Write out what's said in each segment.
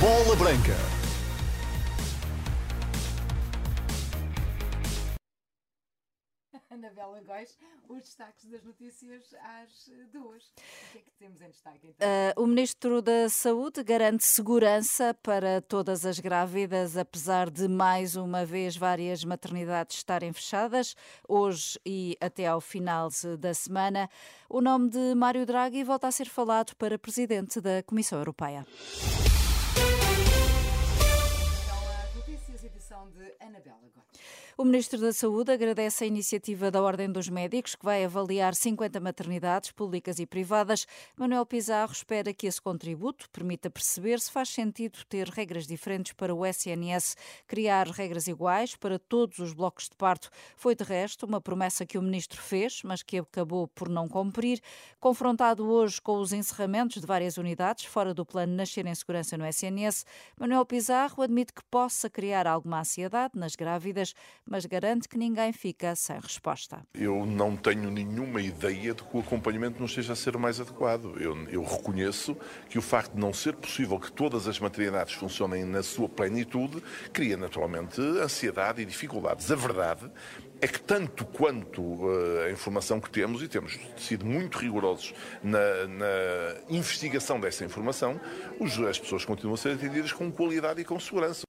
Bola Branca. Anabela Góis, os destaques das notícias às duas. O que é que temos em destaque então? Uh, o Ministro da Saúde garante segurança para todas as grávidas, apesar de mais uma vez várias maternidades estarem fechadas, hoje e até ao final da semana. O nome de Mário Draghi volta a ser falado para Presidente da Comissão Europeia. Então, notícias, edição de Anabela. O Ministro da Saúde agradece a iniciativa da Ordem dos Médicos, que vai avaliar 50 maternidades públicas e privadas. Manuel Pizarro espera que esse contributo permita perceber se faz sentido ter regras diferentes para o SNS. Criar regras iguais para todos os blocos de parto foi, de resto, uma promessa que o Ministro fez, mas que acabou por não cumprir. Confrontado hoje com os encerramentos de várias unidades fora do plano Nascer em Segurança no SNS, Manuel Pizarro admite que possa criar alguma ansiedade nas grávidas, mas garante que ninguém fica sem resposta. Eu não tenho nenhuma ideia de que o acompanhamento não esteja a ser mais adequado. Eu, eu reconheço que o facto de não ser possível que todas as maternidades funcionem na sua plenitude cria naturalmente ansiedade e dificuldades. A verdade é que tanto quanto uh, a informação que temos, e temos sido muito rigorosos na, na investigação dessa informação, os, as pessoas continuam a ser atendidas com qualidade e com segurança.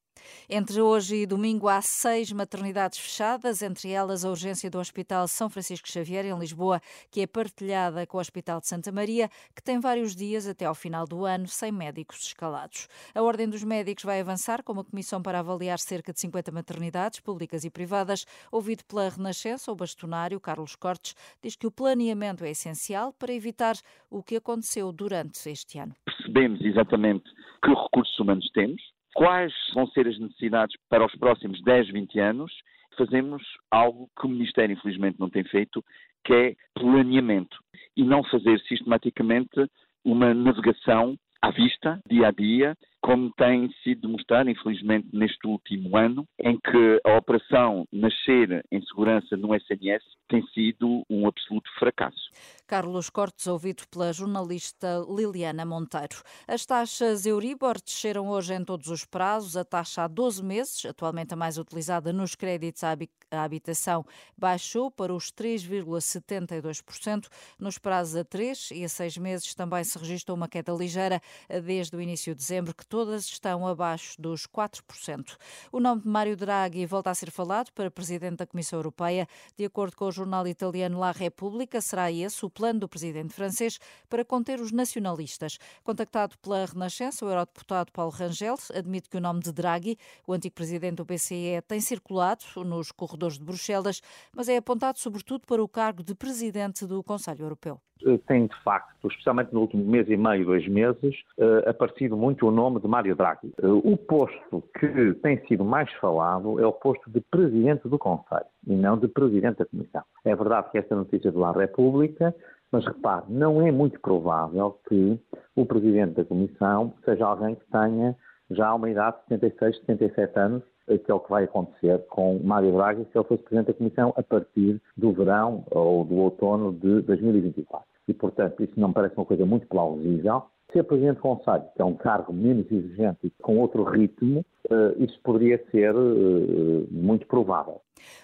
Entre hoje e domingo há seis maternidades fechadas, entre elas a urgência do Hospital São Francisco Xavier, em Lisboa, que é partilhada com o Hospital de Santa Maria, que tem vários dias até ao final do ano sem médicos escalados. A Ordem dos Médicos vai avançar com uma comissão para avaliar cerca de 50 maternidades, públicas e privadas. Ouvido pela Renascença, o bastonário Carlos Cortes diz que o planeamento é essencial para evitar o que aconteceu durante este ano. Percebemos exatamente que recursos humanos temos, quais vão ser as necessidades para os próximos 10, 20 anos. Fazemos algo que o Ministério, infelizmente, não tem feito, que é planeamento. E não fazer sistematicamente uma navegação à vista, dia a dia, como tem sido demonstrado, infelizmente, neste último ano, em que a operação Nascer em Segurança no SNS tem sido um absoluto fracasso. Carlos Cortes, ouvido pela jornalista Liliana Monteiro. As taxas Euribor desceram hoje em todos os prazos. A taxa há 12 meses, atualmente a mais utilizada nos créditos à habitação, baixou para os 3,72%. Nos prazos a 3 e a 6 meses também se registrou uma queda ligeira desde o início de dezembro, que todas estão abaixo dos 4%. O nome de Mário Draghi volta a ser falado para presidente da Comissão Europeia. De acordo com o jornal italiano La Repubblica, será esse o plano do presidente francês para conter os nacionalistas. Contactado pela Renascença, o eurodeputado Paulo Rangel admite que o nome de Draghi, o antigo presidente do BCE, tem circulado nos corredores de Bruxelas, mas é apontado sobretudo para o cargo de presidente do Conselho Europeu. Eh, tem de facto, especialmente no último mês e meio, dois meses, uh, aparecido muito o nome de Mário Draghi. Uh, o posto que tem sido mais falado é o posto de Presidente do Conselho e não de Presidente da Comissão. É verdade que esta notícia do La República, mas repare, não é muito provável que o Presidente da Comissão seja alguém que tenha já uma idade de 76, 77 anos que é o que vai acontecer com Mário Draghi se ele fosse Presidente da Comissão a partir do verão ou do outono de 2024 e, portanto, isso não me parece uma coisa muito plausível. Ser Presidente do Conselho, que é um cargo menos exigente e com outro ritmo, eh, isso poderia ser eh, muito provável.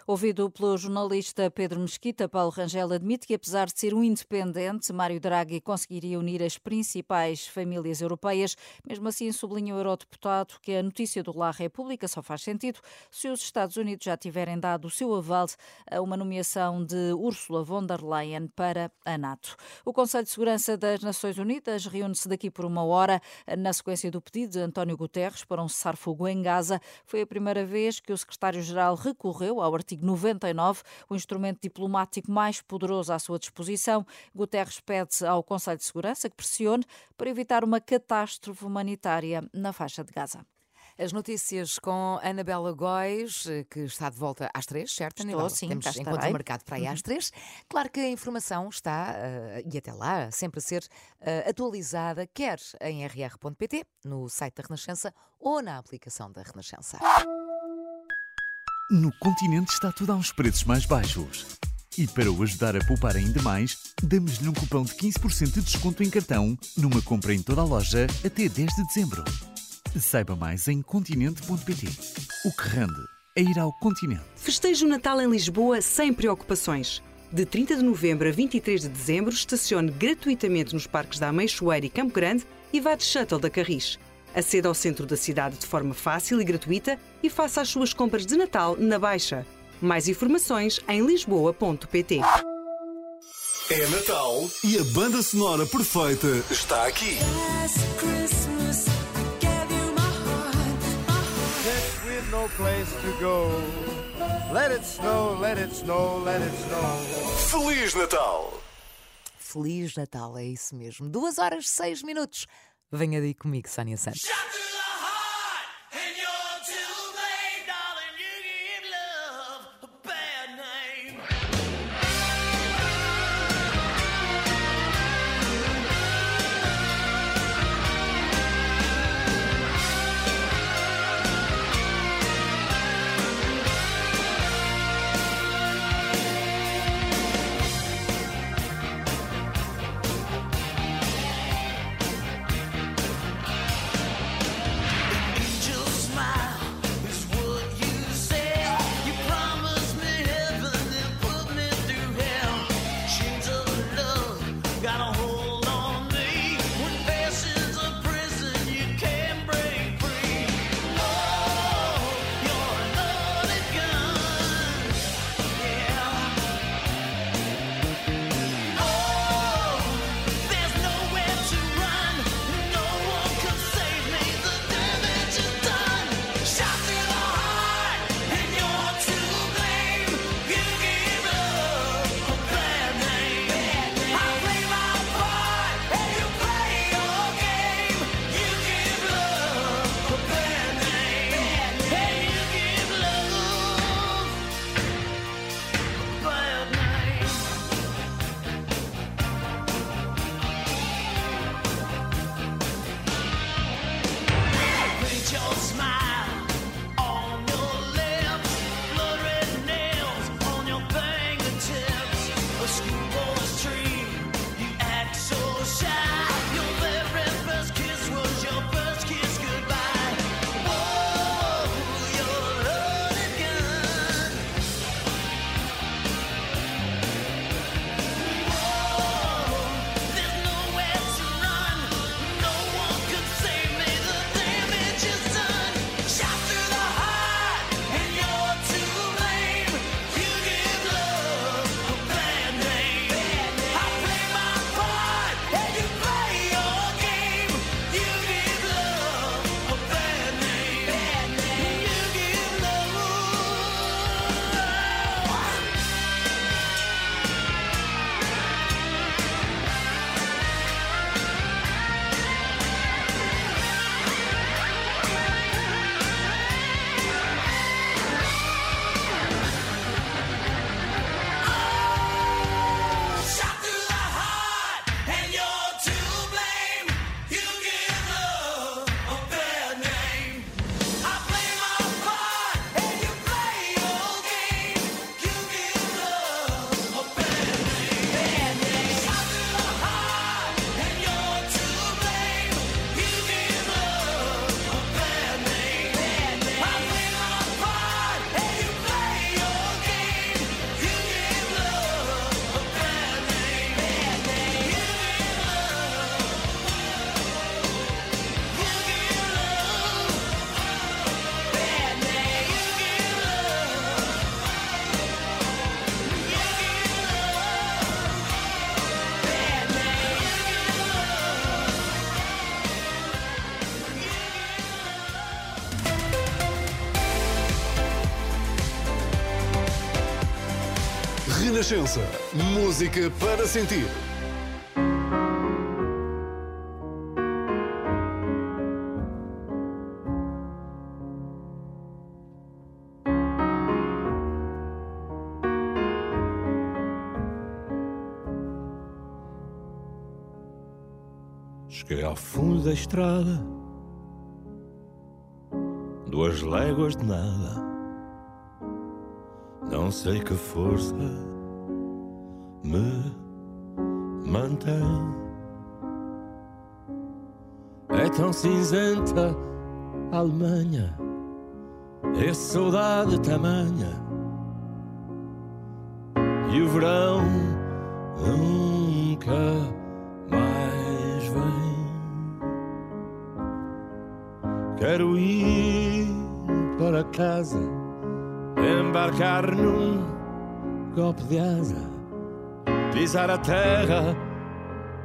Ouvido pelo jornalista Pedro Mesquita, Paulo Rangel admite que, apesar de ser um independente, Mário Draghi conseguiria unir as principais famílias europeias. Mesmo assim, sublinha o eurodeputado que a notícia do La República só faz sentido se os Estados Unidos já tiverem dado o seu aval a uma nomeação de Ursula von der Leyen para a NATO. O Conselho de Segurança das Nações Unidas reúne-se daqui por uma hora na sequência do pedido de António Guterres para um cessar-fogo em Gaza. Foi a primeira vez que o secretário-geral recorreu ao artigo 99, o instrumento diplomático mais poderoso à sua disposição. Guterres pede ao Conselho de Segurança que pressione para evitar uma catástrofe humanitária na faixa de Gaza. As notícias com Anabela Góis, que está de volta às três, certo, Estou, Anabela? sim, Temos cá encontro estarei. marcado para aí às três. Claro que a informação está, uh, e até lá, sempre a ser uh, atualizada, quer em rr.pt, no site da Renascença ou na aplicação da Renascença. No continente está tudo a uns preços mais baixos. E para o ajudar a poupar ainda mais, damos-lhe um cupão de 15% de desconto em cartão numa compra em toda a loja até 10 de dezembro. Saiba mais em continente.pt. O que rende é ir ao continente. Festeje o Natal em Lisboa sem preocupações. De 30 de novembro a 23 de dezembro, estacione gratuitamente nos parques da Ameixoeira e Campo Grande e vá de shuttle da Carris. Aceda ao centro da cidade de forma fácil e gratuita e faça as suas compras de Natal na Baixa. Mais informações em lisboa.pt. É Natal e a banda sonora perfeita está aqui. Feliz Natal! Feliz Natal, é isso mesmo. Duas horas, seis minutos. Venha daí comigo, Sónia Santos. Renascença. Música para sentir. Cheguei ao fundo da estrada, duas léguas de nada. Não sei que força me mantém. É tão cinzenta a Alemanha, é saudade tamanha. E o verão nunca mais vem. Quero ir para casa, embarcar num golpe de asa, pisar a terra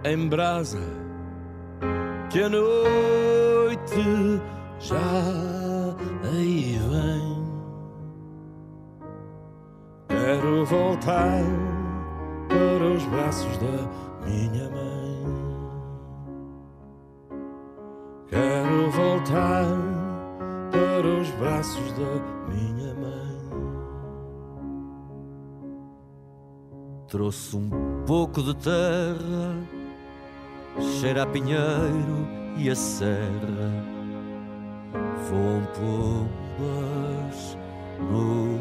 em brasa, que a noite já aí vem. Quero voltar para os braços da minha mãe. Quero voltar para os braços da minha mãe. Trouxe um pouco de terra, cheira a pinheiro e a serra. Voam pombas no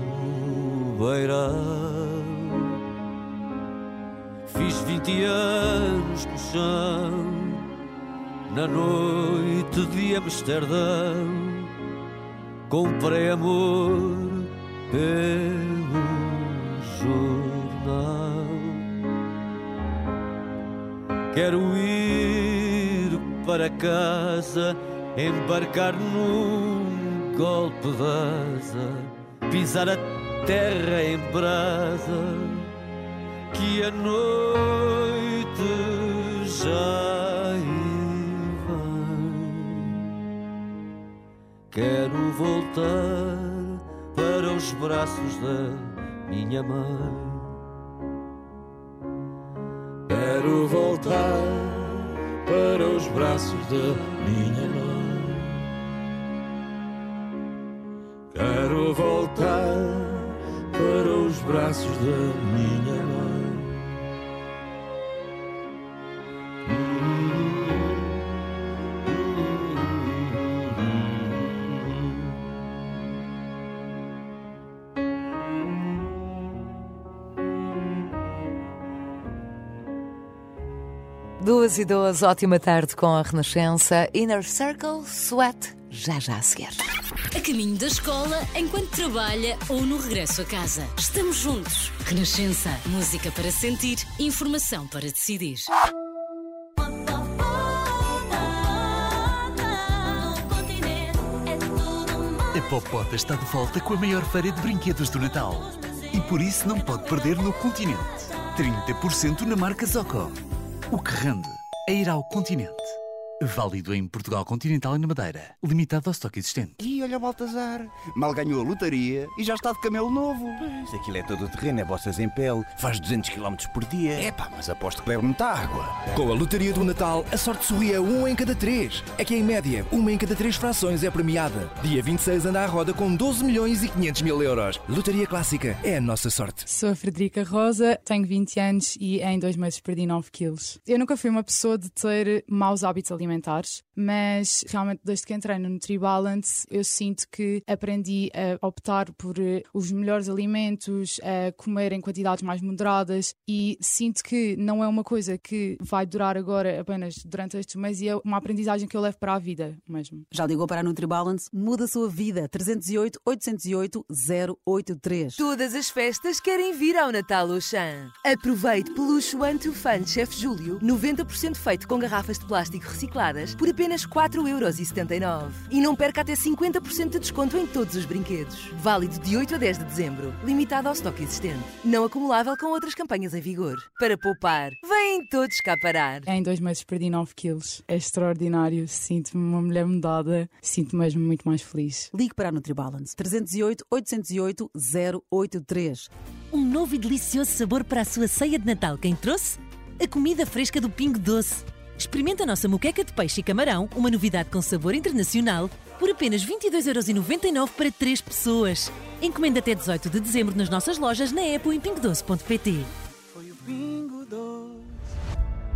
beirão. Fiz vinte anos no chão, na noite de Amsterdão. Comprei amor pelo jornal. Quero ir para casa, embarcar num golpe asa, pisar a terra em brasa, que a noite já vai. Quero voltar para os braços da minha mãe. Quero voltar para os braços da minha mãe. Quero voltar para os braços da minha mãe. Duas e duas, ótima tarde com a Renascença. Inner Circle, Sweat, já já a seguir. A caminho da escola, enquanto trabalha ou no regresso a casa. Estamos juntos. Renascença. Música para sentir, informação para decidir. A Popota está de volta com a maior feira de brinquedos do Natal. E por isso não pode perder no continente. 30% na marca Zoco. O que rende é ir ao continente. Válido em Portugal Continental e na Madeira. Limitado ao estoque existente. E olha o Baltazar, mal ganhou a lotaria e já está de camelo novo. Pois, aquilo é todo o terreno, é bossas em pele, faz 200 km por dia. É pá, mas aposto que bebe muita água. Com a lotaria do Natal, a sorte sorria um em cada três. É que em média, uma em cada três frações é premiada. Dia 26 anda à roda com 12 milhões e 500 mil euros. Lotaria Clássica é a nossa sorte. Sou a Frederica Rosa, tenho 20 anos e em dois meses perdi 9 quilos. Eu nunca fui uma pessoa de ter maus hábitos alimentares, mas realmente desde que entrei no NutriBalance eu sinto que aprendi a optar por eh, os melhores alimentos, a comer em quantidades mais moderadas e sinto que não é uma coisa que vai durar agora apenas durante estes meses e é uma aprendizagem que eu levo para a vida mesmo. Já ligou para a NutriBalance? Muda a sua vida. 308 808 083. Todas as festas querem vir ao Natal Auchan. Aproveite One to Fun Chef Júlio, 90% feito com garrafas de plástico por apenas 4,79€. E não perca até 50% de desconto em todos os brinquedos. Válido de 8 a 10 de dezembro. Limitado ao estoque existente. Não acumulável com outras campanhas em vigor. Para poupar, vêm todos cá parar. Em dois meses perdi 9 quilos. É extraordinário. Sinto-me uma mulher mudada. Sinto-me mesmo muito mais feliz. Ligue para a NutriBalance. 308 808 083. Um novo e delicioso sabor para a sua ceia de Natal. Quem trouxe? A comida fresca do Pingo Doce. Experimenta a nossa moqueca de peixe e camarão, uma novidade com sabor internacional, por apenas 22,99€ para 3 pessoas. Encomenda até 18 de dezembro nas nossas lojas na Apple em pingodoce.pt.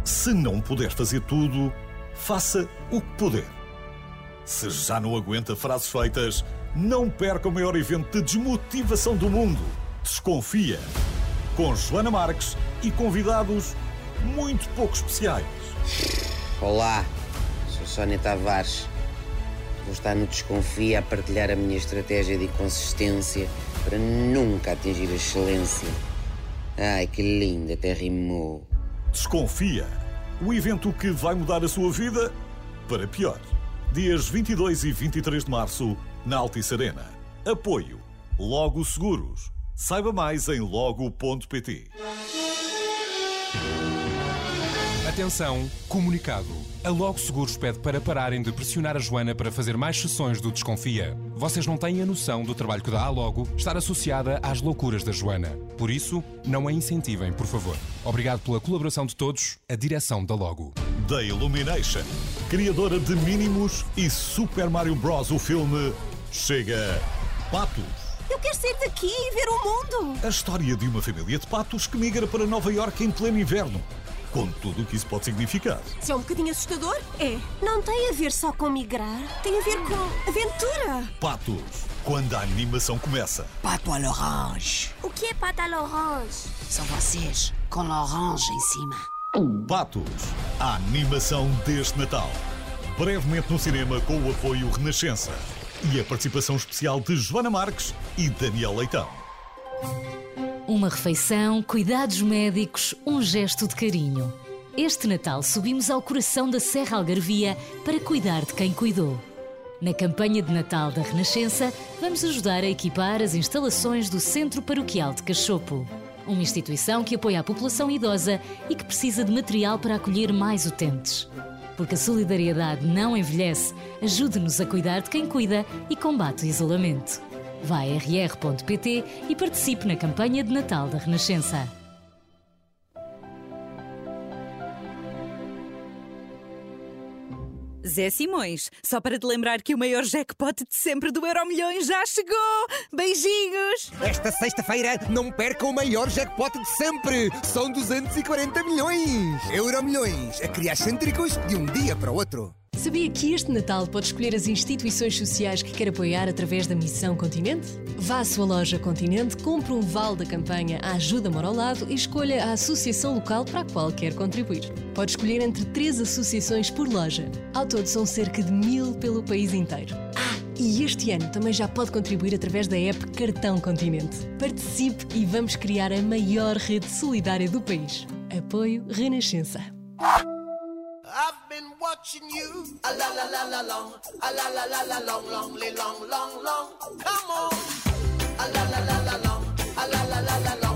Se não puder fazer tudo, faça o que puder. Se já não aguenta frases feitas, não perca o maior evento de desmotivação do mundo. Desconfia. Com Joana Marques e convidados muito pouco especiais. Olá, sou Sónia Tavares. Vou estar no Desconfia a partilhar a minha estratégia de consistência para nunca atingir a excelência. Ai, que linda, até rimou. Desconfia, o evento que vai mudar a sua vida para pior. Dias 22 e 23 de março, na Altice Arena. Apoio Logo Seguros. Saiba mais em logo.pt. Atenção, comunicado. A Logo Seguros pede para pararem de pressionar a Joana para fazer mais sessões do Desconfia. Vocês não têm a noção do trabalho que dá a Logo estar associada às loucuras da Joana. Por isso, não a incentivem, por favor. Obrigado pela colaboração de todos, a direção da Logo. Da Illumination, criadora de Mínimos e Super Mario Bros. O filme chega Patos. Eu quero sair daqui e ver o mundo. A história de uma família de patos que migra para Nova York em pleno inverno. Com tudo o que isso pode significar. Se é um bocadinho assustador, é. Não tem a ver só com migrar, tem a ver com aventura. Patos, quando a animação começa. Pato à l'orange. O que é pata à l'orange? São vocês, com l'orange em cima. Patos, a animação deste Natal. Brevemente no cinema com o apoio Renascença. E a participação especial de Joana Marques e Daniel Leitão. Uma refeição, cuidados médicos, um gesto de carinho. Este Natal subimos ao coração da Serra Algarvia para cuidar de quem cuidou. Na campanha de Natal da Renascença, vamos ajudar a equipar as instalações do Centro Paroquial de Cachopo. Uma instituição que apoia a população idosa e que precisa de material para acolher mais utentes. Porque a solidariedade não envelhece, ajude-nos a cuidar de quem cuida e combate o isolamento. Vá a rr.pt e participe na campanha de Natal da Renascença. Zé Simões, só para te lembrar que o maior jackpot de sempre do Euro Milhões já chegou! Beijinhos! Esta sexta-feira não perca o maior jackpot de sempre! São 240 milhões! Euro Milhões, a criar cêntricos de um dia para o outro. Sabia que este Natal pode escolher as instituições sociais que quer apoiar através da Missão Continente? Vá à sua loja Continente, compre um vale da campanha A Ajuda Mora ao Lado e escolha a associação local para a qual quer contribuir. Pode escolher entre três associações por loja. Ao todo são cerca de mil pelo país inteiro. Ah, e este ano também já pode contribuir através da app Cartão Continente. Participe e vamos criar a maior rede solidária do país. Apoio Renascença. A la la la la long. A la la la la long, long, li- long, long, long. Come on. A la la la la long. A la la la la long,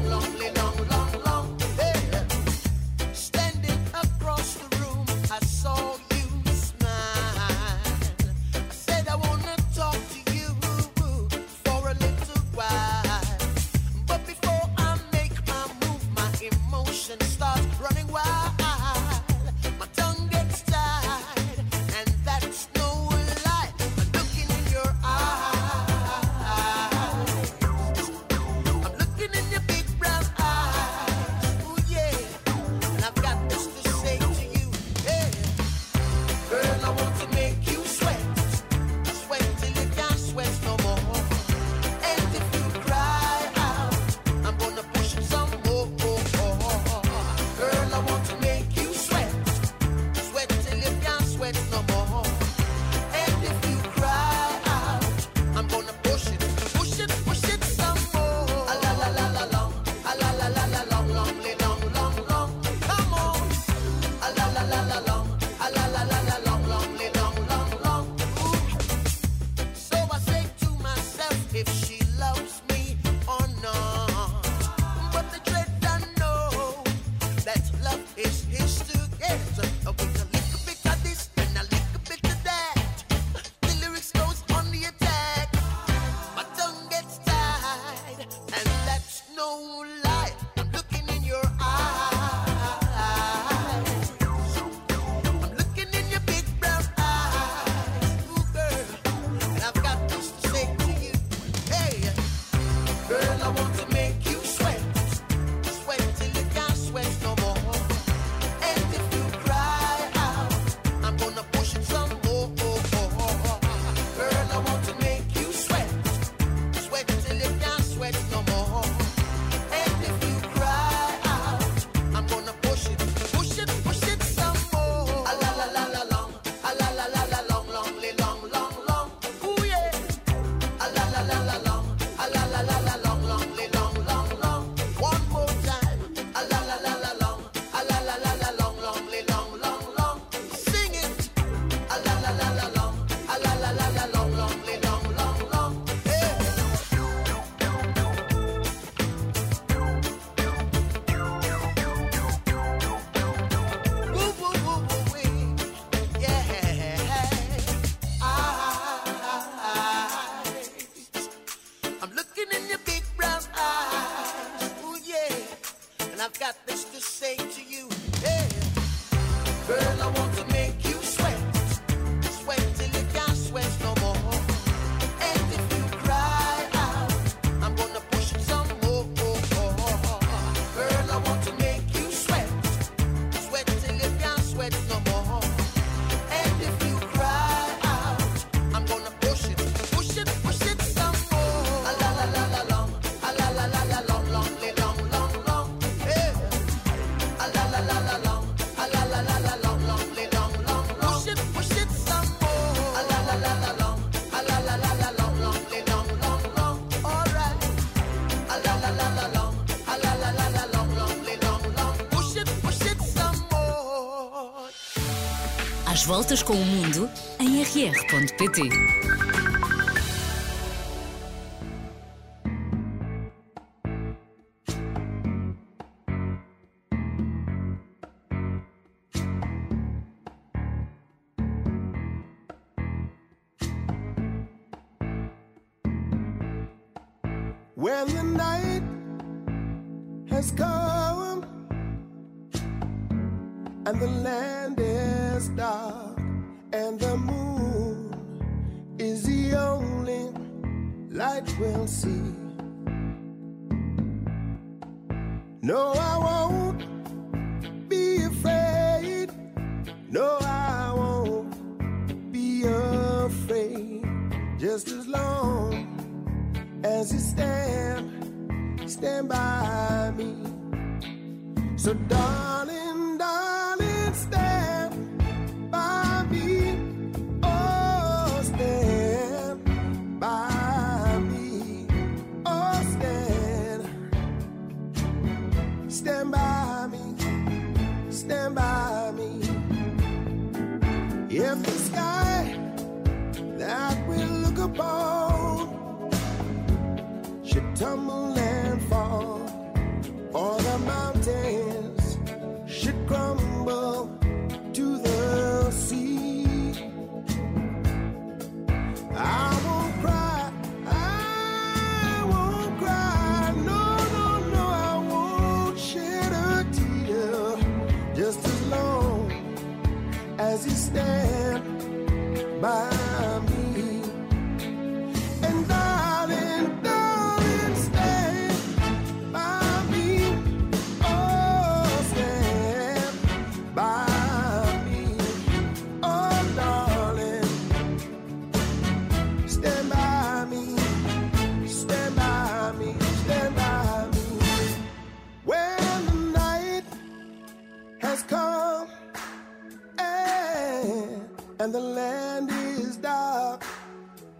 voltas com o mundo em rr.pt.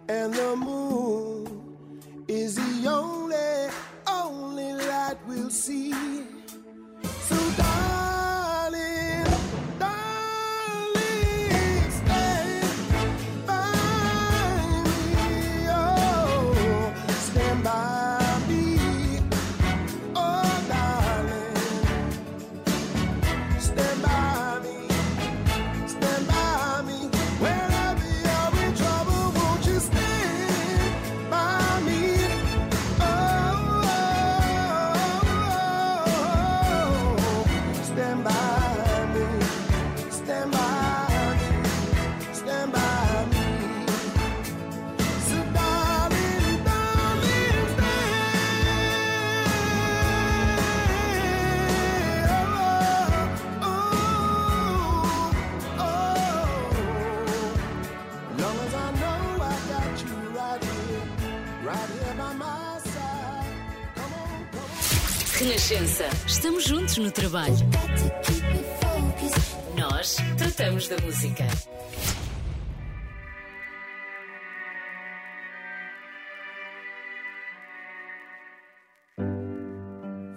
and the moon is the only, only light we'll see. Renascença. Estamos juntos no trabalho. Nós tratamos da música.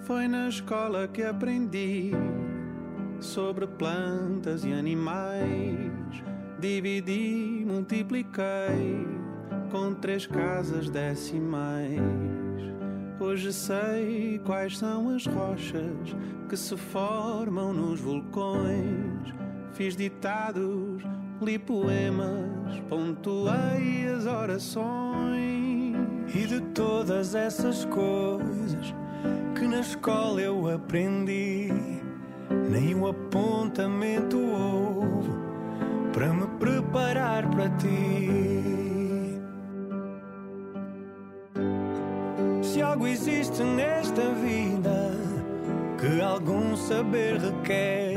Foi na escola que aprendi sobre plantas e animais. Dividi, multipliquei com três casas decimais. Hoje sei quais são as rochas que se formam nos vulcões. Fiz ditados, li poemas, pontuei as orações. E de todas essas coisas que na escola eu aprendi, nem o apontamento houve para me preparar para ti. Saber requer,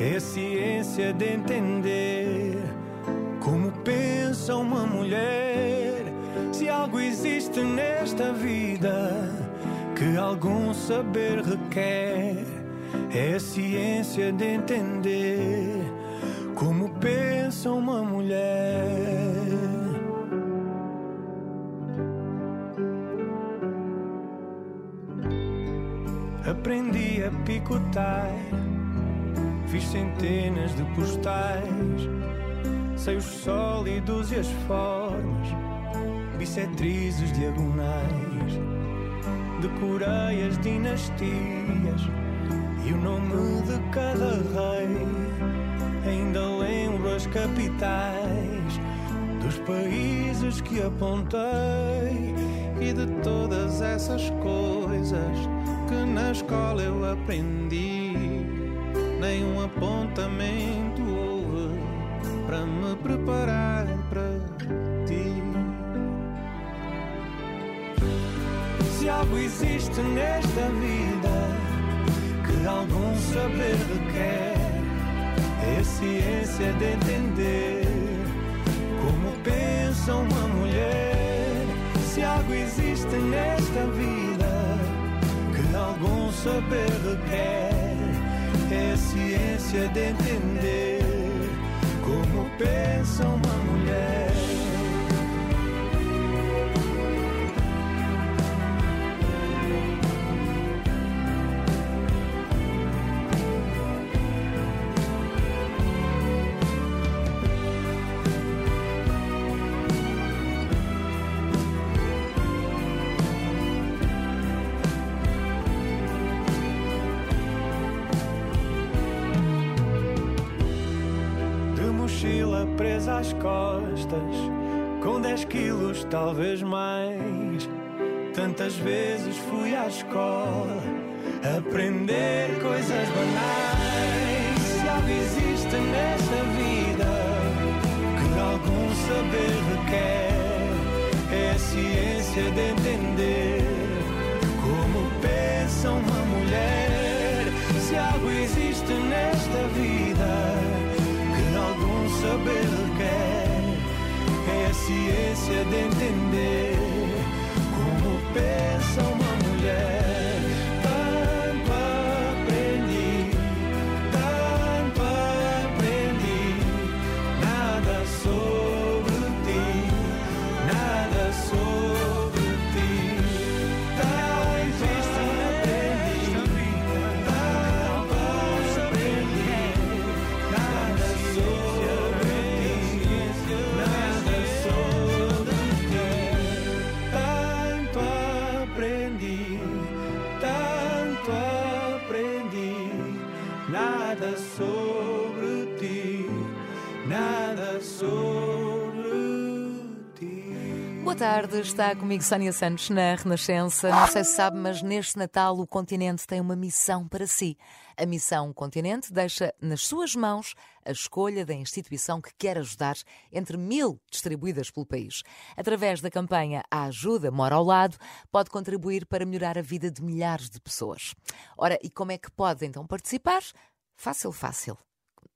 é a ciência de entender como pensa uma mulher. Se algo existe nesta vida que algum saber requer, é a ciência de entender como pensa uma mulher. Aprendi a picotar Fiz centenas de postais, sei os sólidos e as formas, bissetrizes diagonais, decorei as dinastias e o nome de cada rei. Ainda lembro as capitais dos países que apontei e de todas essas coisas que na escola eu aprendi. Nenhum apontamento houve para me preparar para ti. Se algo existe nesta vida que algum saber requer, é a ciência de entender como pensa uma mulher. Se algo existe nesta algum saber requer, é. A ciência de entender como pensa costas, com 10 quilos, talvez mais. Tantas vezes fui à escola aprender coisas banais. Se algo existe nesta vida que algum saber requer, é a ciência de entender como pensa uma mulher. Se algo existe nesta vida que algum saber requer, ciência de entender como pensa está comigo Sónia Santos na Renascença. Não sei se sabe, mas neste Natal o continente tem uma missão para si. A missão Continente deixa nas suas mãos a escolha da instituição que quer ajudar entre mil distribuídas pelo país. Através da campanha A Ajuda Mora ao Lado, pode contribuir para melhorar a vida de milhares de pessoas. Ora, e como é que pode então participar? Fácil, fácil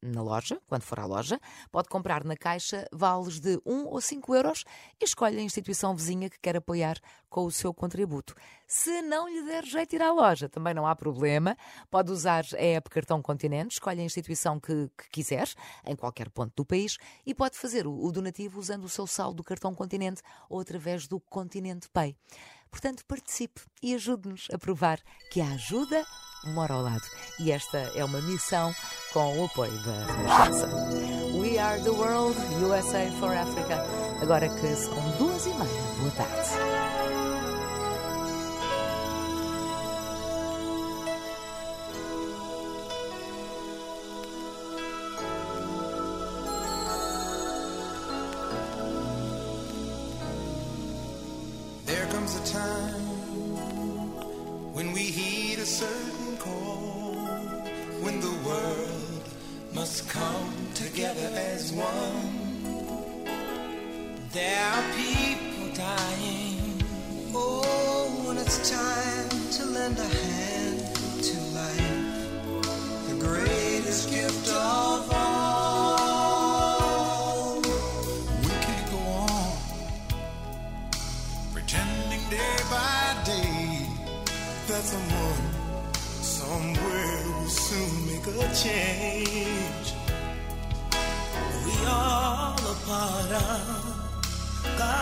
na loja, quando for à loja, pode comprar na caixa vales de 1 ou 5 euros e escolhe a instituição vizinha que quer apoiar com o seu contributo. Se não lhe der jeito ir à loja, também não há problema. Pode usar a app Cartão Continente, escolhe a instituição que, que quiser, em qualquer ponto do país, e pode fazer o, o donativo usando o seu saldo do Cartão Continente ou através do Continente Pay. Portanto, participe e ajude-nos a provar que a ajuda mora ao lado. E esta é uma missão com o apoio da Renascença. We are the world, USA for Africa. Agora que são duas e meia, boa tarde.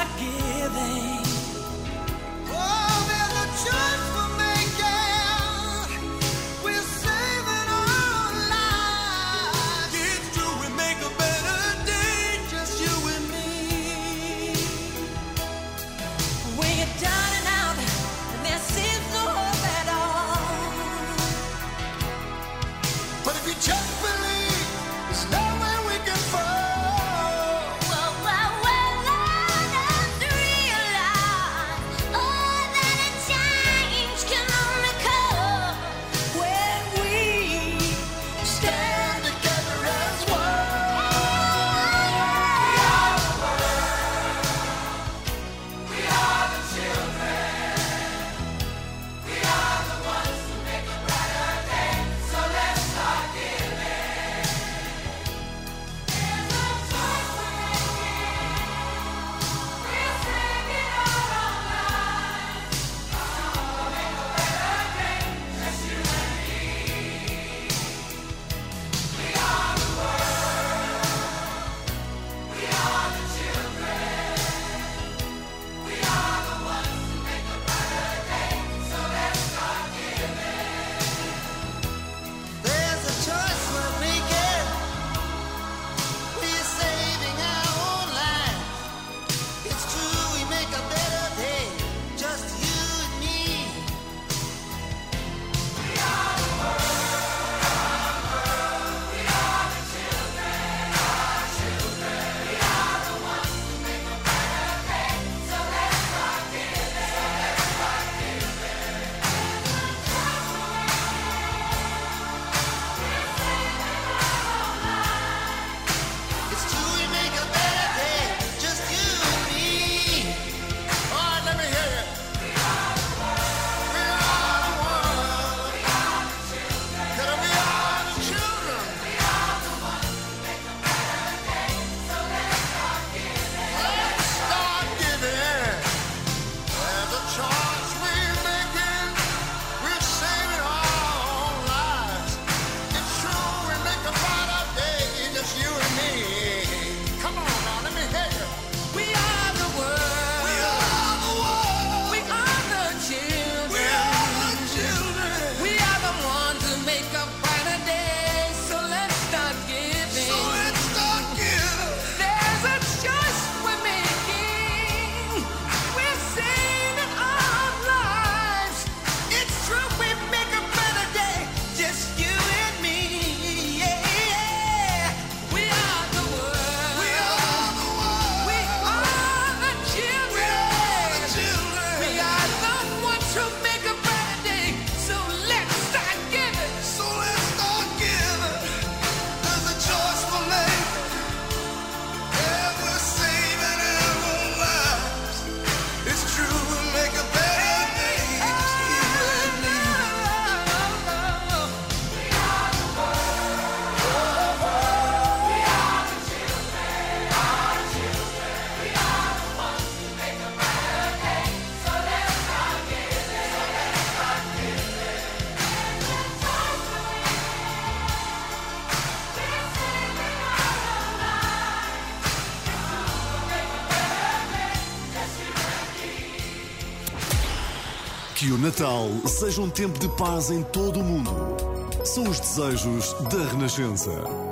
not giving. Que o Natal seja um tempo de paz em todo o mundo. São os desejos da Renascença.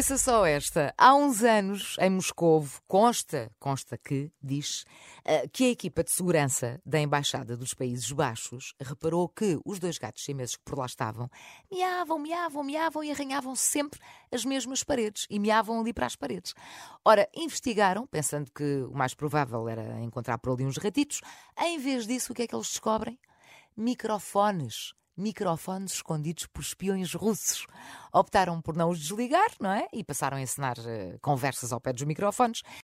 Ouça só esta. Há uns anos, em Moscovo, consta, consta que, diz, eh, que a equipa de segurança da Embaixada dos Países Baixos reparou que os dois gatos chineses que por lá estavam miavam, miavam, miavam e arranhavam sempre as mesmas paredes e miavam ali para as paredes. Ora, investigaram, pensando que o mais provável era encontrar por ali uns ratitos. Em vez disso, o que é que eles descobrem? Microfones microfones escondidos por espiões russos. Optaram por não os desligar, não é? E passaram a ensinar uh, conversas ao pé dos microfones.